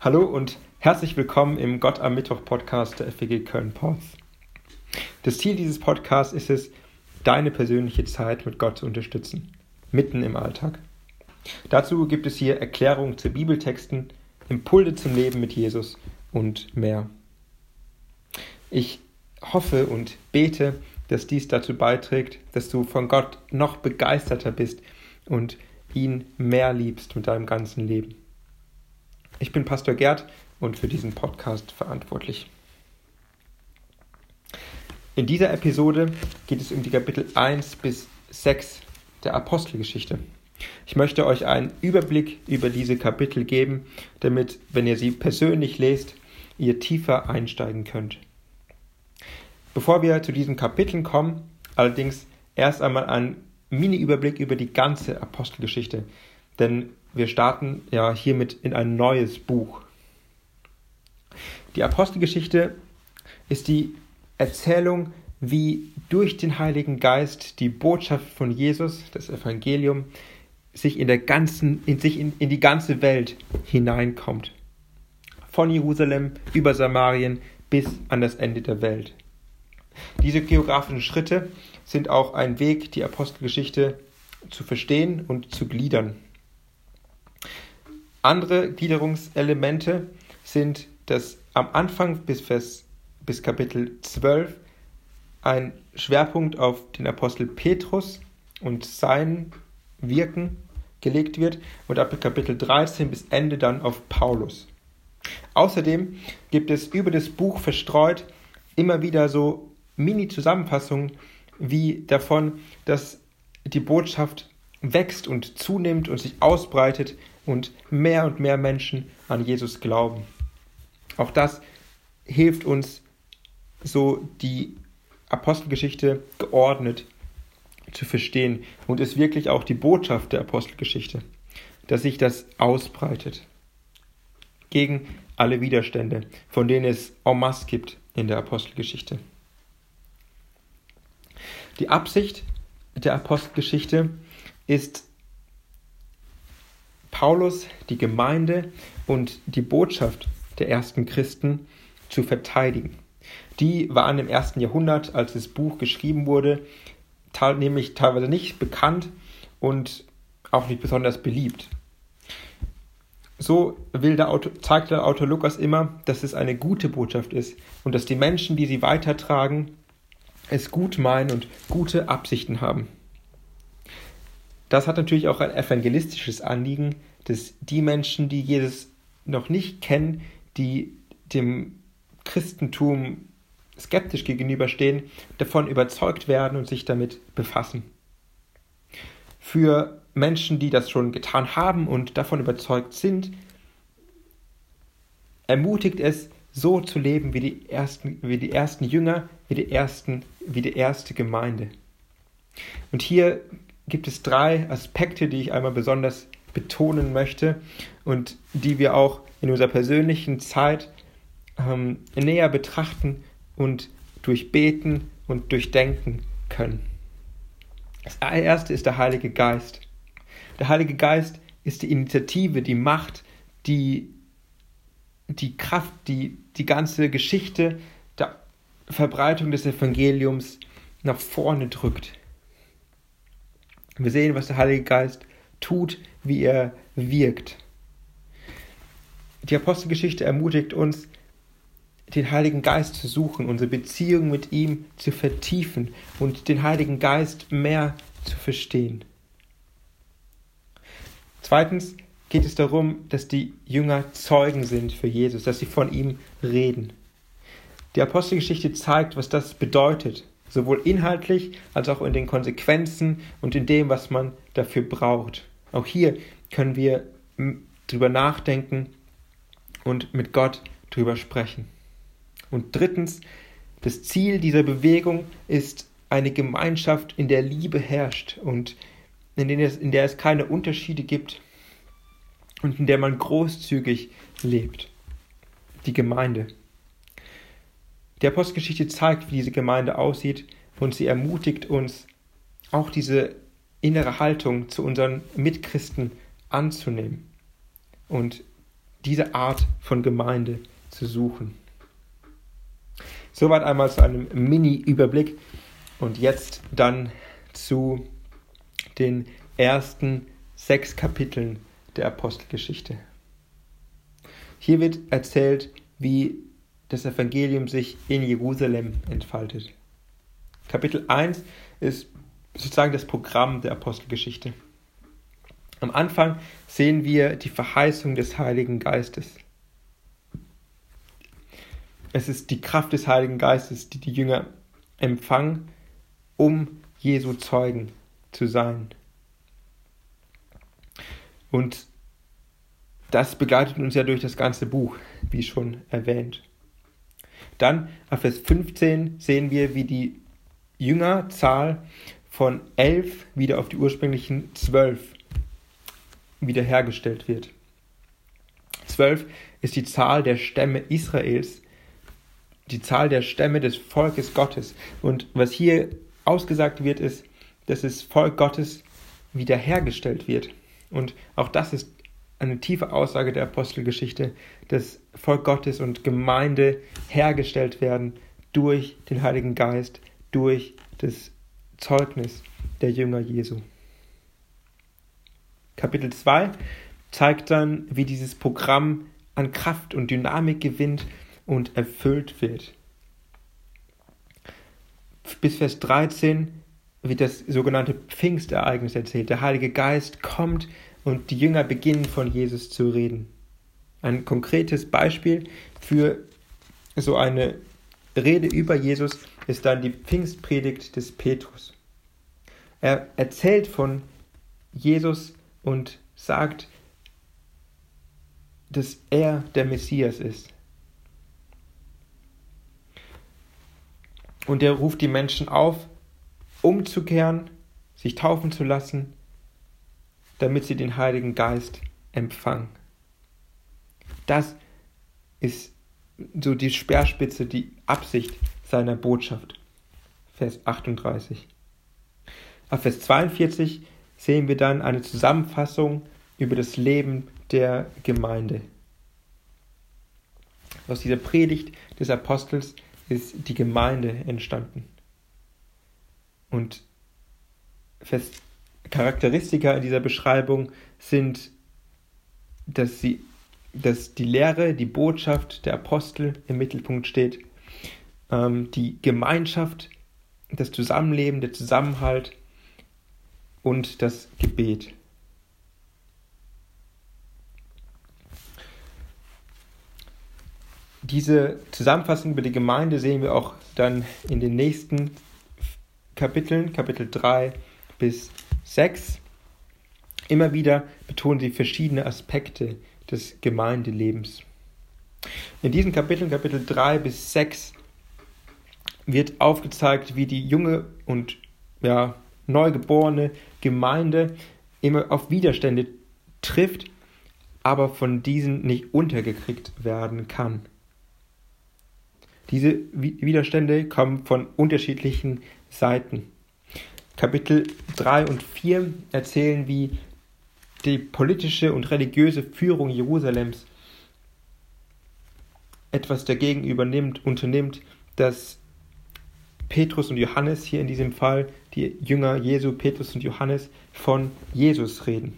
Hallo und herzlich willkommen im Gott am Mittwoch Podcast der FWG Köln-Porz. Das Ziel dieses Podcasts ist es, deine persönliche Zeit mit Gott zu unterstützen, mitten im Alltag. Dazu gibt es hier Erklärungen zu Bibeltexten, Impulse zum Leben mit Jesus und mehr. Ich hoffe und bete, dass dies dazu beiträgt, dass du von Gott noch begeisterter bist und ihn mehr liebst mit deinem ganzen Leben. Ich bin Pastor Gerd und für diesen Podcast verantwortlich. In dieser Episode geht es um die Kapitel 1 bis 6 der Apostelgeschichte. Ich möchte euch einen Überblick über diese Kapitel geben, damit, wenn ihr sie persönlich lest, ihr tiefer einsteigen könnt. Bevor wir zu diesen Kapiteln kommen, allerdings erst einmal ein Mini-Überblick über die ganze Apostelgeschichte. Denn wir starten ja hiermit in ein neues Buch. Die Apostelgeschichte ist die Erzählung, wie durch den Heiligen Geist die Botschaft von Jesus, das Evangelium, sich in der ganzen, in sich in, in die ganze Welt hineinkommt. Von Jerusalem über Samarien bis an das Ende der Welt. Diese geografischen Schritte sind auch ein Weg, die Apostelgeschichte zu verstehen und zu gliedern. Andere Gliederungselemente sind, dass am Anfang bis, Vers, bis Kapitel 12 ein Schwerpunkt auf den Apostel Petrus und sein Wirken gelegt wird und ab Kapitel 13 bis Ende dann auf Paulus. Außerdem gibt es über das Buch verstreut immer wieder so Mini-Zusammenfassungen wie davon, dass die Botschaft wächst und zunimmt und sich ausbreitet und mehr und mehr Menschen an Jesus glauben. Auch das hilft uns, so die Apostelgeschichte geordnet zu verstehen und ist wirklich auch die Botschaft der Apostelgeschichte, dass sich das ausbreitet gegen alle Widerstände, von denen es en masse gibt in der Apostelgeschichte. Die Absicht der Apostelgeschichte ist Paulus die Gemeinde und die Botschaft der ersten Christen zu verteidigen. Die waren im ersten Jahrhundert, als das Buch geschrieben wurde, nämlich teilweise nicht bekannt und auch nicht besonders beliebt. So will der Autor, zeigt der Autor Lukas immer, dass es eine gute Botschaft ist und dass die Menschen, die sie weitertragen, es gut meinen und gute Absichten haben. Das hat natürlich auch ein evangelistisches Anliegen, dass die Menschen, die Jesus noch nicht kennen, die dem Christentum skeptisch gegenüberstehen, davon überzeugt werden und sich damit befassen. Für Menschen, die das schon getan haben und davon überzeugt sind, ermutigt es, so zu leben wie die ersten, wie die ersten Jünger, wie die, ersten, wie die erste Gemeinde. Und hier gibt es drei Aspekte, die ich einmal besonders betonen möchte und die wir auch in unserer persönlichen Zeit ähm, näher betrachten und durchbeten und durchdenken können. Das erste ist der Heilige Geist. Der Heilige Geist ist die Initiative, die Macht, die, die Kraft, die die ganze Geschichte der Verbreitung des Evangeliums nach vorne drückt. Wir sehen, was der Heilige Geist tut, wie er wirkt. Die Apostelgeschichte ermutigt uns, den Heiligen Geist zu suchen, unsere Beziehung mit ihm zu vertiefen und den Heiligen Geist mehr zu verstehen. Zweitens geht es darum, dass die Jünger Zeugen sind für Jesus, dass sie von ihm reden. Die Apostelgeschichte zeigt, was das bedeutet, sowohl inhaltlich als auch in den Konsequenzen und in dem, was man dafür braucht. Auch hier können wir drüber nachdenken und mit Gott drüber sprechen. Und drittens, das Ziel dieser Bewegung ist eine Gemeinschaft, in der Liebe herrscht und in der es, in der es keine Unterschiede gibt und in der man großzügig lebt. Die Gemeinde. Die Apostelgeschichte zeigt, wie diese Gemeinde aussieht und sie ermutigt uns, auch diese innere Haltung zu unseren Mitchristen anzunehmen und diese Art von Gemeinde zu suchen. Soweit einmal zu einem Mini-Überblick und jetzt dann zu den ersten sechs Kapiteln der Apostelgeschichte. Hier wird erzählt, wie das Evangelium sich in Jerusalem entfaltet. Kapitel 1 ist sozusagen das Programm der Apostelgeschichte. Am Anfang sehen wir die Verheißung des Heiligen Geistes. Es ist die Kraft des Heiligen Geistes, die die Jünger empfangen, um Jesu Zeugen zu sein. Und das begleitet uns ja durch das ganze Buch, wie schon erwähnt. Dann auf Vers 15 sehen wir, wie die Jüngerzahl von elf wieder auf die ursprünglichen zwölf wiederhergestellt wird. Zwölf ist die Zahl der Stämme Israels, die Zahl der Stämme des Volkes Gottes. Und was hier ausgesagt wird, ist, dass das Volk Gottes wiederhergestellt wird. Und auch das ist eine tiefe Aussage der Apostelgeschichte, dass Volk Gottes und Gemeinde hergestellt werden durch den Heiligen Geist, durch das Zeugnis der Jünger Jesu. Kapitel 2 zeigt dann, wie dieses Programm an Kraft und Dynamik gewinnt und erfüllt wird. Bis Vers 13 wird das sogenannte Pfingstereignis erzählt. Der Heilige Geist kommt und die Jünger beginnen von Jesus zu reden. Ein konkretes Beispiel für so eine Rede über Jesus ist dann die Pfingstpredigt des Petrus. Er erzählt von Jesus und sagt, dass er der Messias ist. Und er ruft die Menschen auf, umzukehren, sich taufen zu lassen, damit sie den Heiligen Geist empfangen. Das ist so die Speerspitze, die Absicht seiner Botschaft. Vers 38. Auf Vers 42 sehen wir dann eine Zusammenfassung über das Leben der Gemeinde. Aus dieser Predigt des Apostels ist die Gemeinde entstanden. Und Vers Charakteristika in dieser Beschreibung sind, dass, sie, dass die Lehre, die Botschaft der Apostel im Mittelpunkt steht, ähm, die Gemeinschaft, das Zusammenleben, der Zusammenhalt und das Gebet. Diese Zusammenfassung über die Gemeinde sehen wir auch dann in den nächsten Kapiteln, Kapitel 3 bis 6. Immer wieder betonen sie verschiedene Aspekte des Gemeindelebens. In diesen Kapiteln, Kapitel 3 bis 6, wird aufgezeigt, wie die junge und ja, neugeborene Gemeinde immer auf Widerstände trifft, aber von diesen nicht untergekriegt werden kann. Diese Widerstände kommen von unterschiedlichen Seiten. Kapitel 3 und 4 erzählen, wie die politische und religiöse Führung Jerusalems etwas dagegen übernimmt, unternimmt, dass Petrus und Johannes hier in diesem Fall, die Jünger Jesu, Petrus und Johannes, von Jesus reden.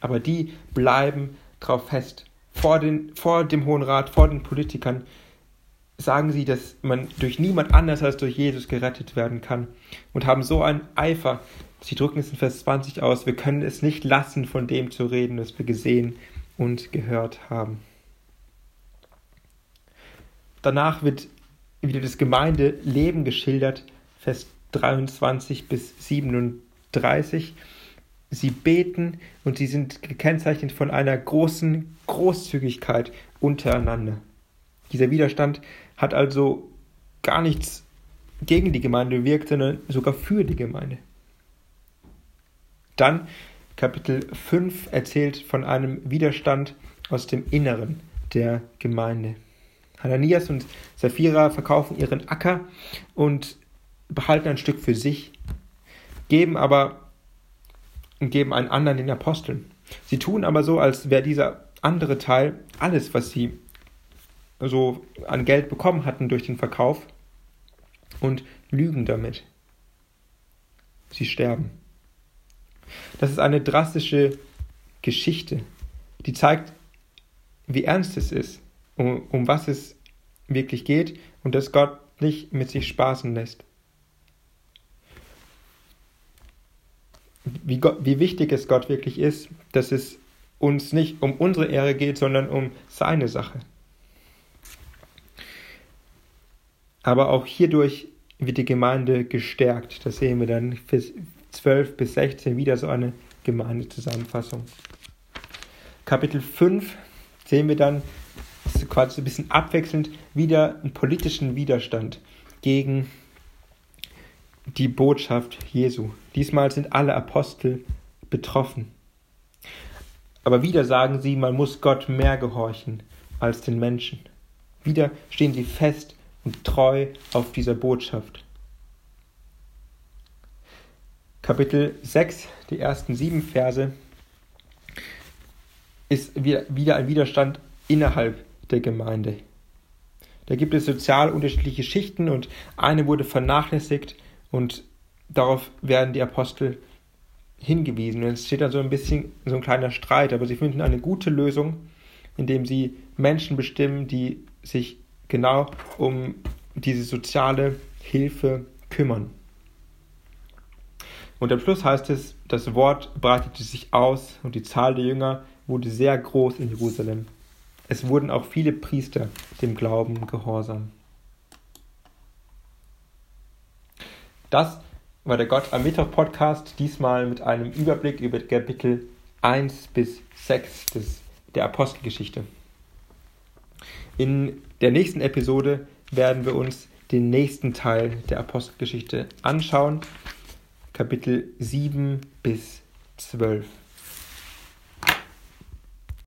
Aber die bleiben drauf fest. Vor, den, vor dem Hohen Rat, vor den Politikern sagen sie, dass man durch niemand anders als durch Jesus gerettet werden kann und haben so einen Eifer. Sie drücken es in Vers 20 aus, wir können es nicht lassen, von dem zu reden, was wir gesehen und gehört haben. Danach wird wieder das Gemeindeleben geschildert, Vers 23 bis 37. Sie beten und sie sind gekennzeichnet von einer großen Großzügigkeit untereinander. Dieser Widerstand hat also gar nichts gegen die Gemeinde bewirkt, sondern sogar für die Gemeinde. Dann Kapitel 5 erzählt von einem Widerstand aus dem Inneren der Gemeinde. Hananias und Sapphira verkaufen ihren Acker und behalten ein Stück für sich, geben aber geben einen anderen den Aposteln. Sie tun aber so, als wäre dieser andere Teil alles, was sie so an Geld bekommen hatten durch den Verkauf und lügen damit. Sie sterben. Das ist eine drastische Geschichte, die zeigt, wie ernst es ist, um, um was es wirklich geht und dass Gott nicht mit sich spaßen lässt. Wie, Gott, wie wichtig es Gott wirklich ist, dass es uns nicht um unsere Ehre geht, sondern um seine Sache. Aber auch hierdurch wird die Gemeinde gestärkt. Das sehen wir dann für 12 bis 16 wieder so eine Gemeindezusammenfassung. Kapitel 5 sehen wir dann quasi ein bisschen abwechselnd wieder einen politischen Widerstand gegen die Botschaft Jesu. Diesmal sind alle Apostel betroffen. Aber wieder sagen sie, man muss Gott mehr gehorchen als den Menschen. Wieder stehen sie fest und treu auf dieser Botschaft. Kapitel 6, die ersten sieben Verse, ist wieder ein Widerstand innerhalb der Gemeinde. Da gibt es sozial unterschiedliche Schichten und eine wurde vernachlässigt und darauf werden die Apostel hingewiesen. Und es steht dann so ein bisschen so ein kleiner Streit, aber sie finden eine gute Lösung, indem sie Menschen bestimmen, die sich genau um diese soziale Hilfe kümmern. Und am Schluss heißt es, das Wort breitete sich aus und die Zahl der Jünger wurde sehr groß in Jerusalem. Es wurden auch viele Priester dem Glauben gehorsam. Das war der Gott am Mittwoch Podcast, diesmal mit einem Überblick über Kapitel 1 bis 6 des, der Apostelgeschichte. In der nächsten Episode werden wir uns den nächsten Teil der Apostelgeschichte anschauen, Kapitel 7 bis 12.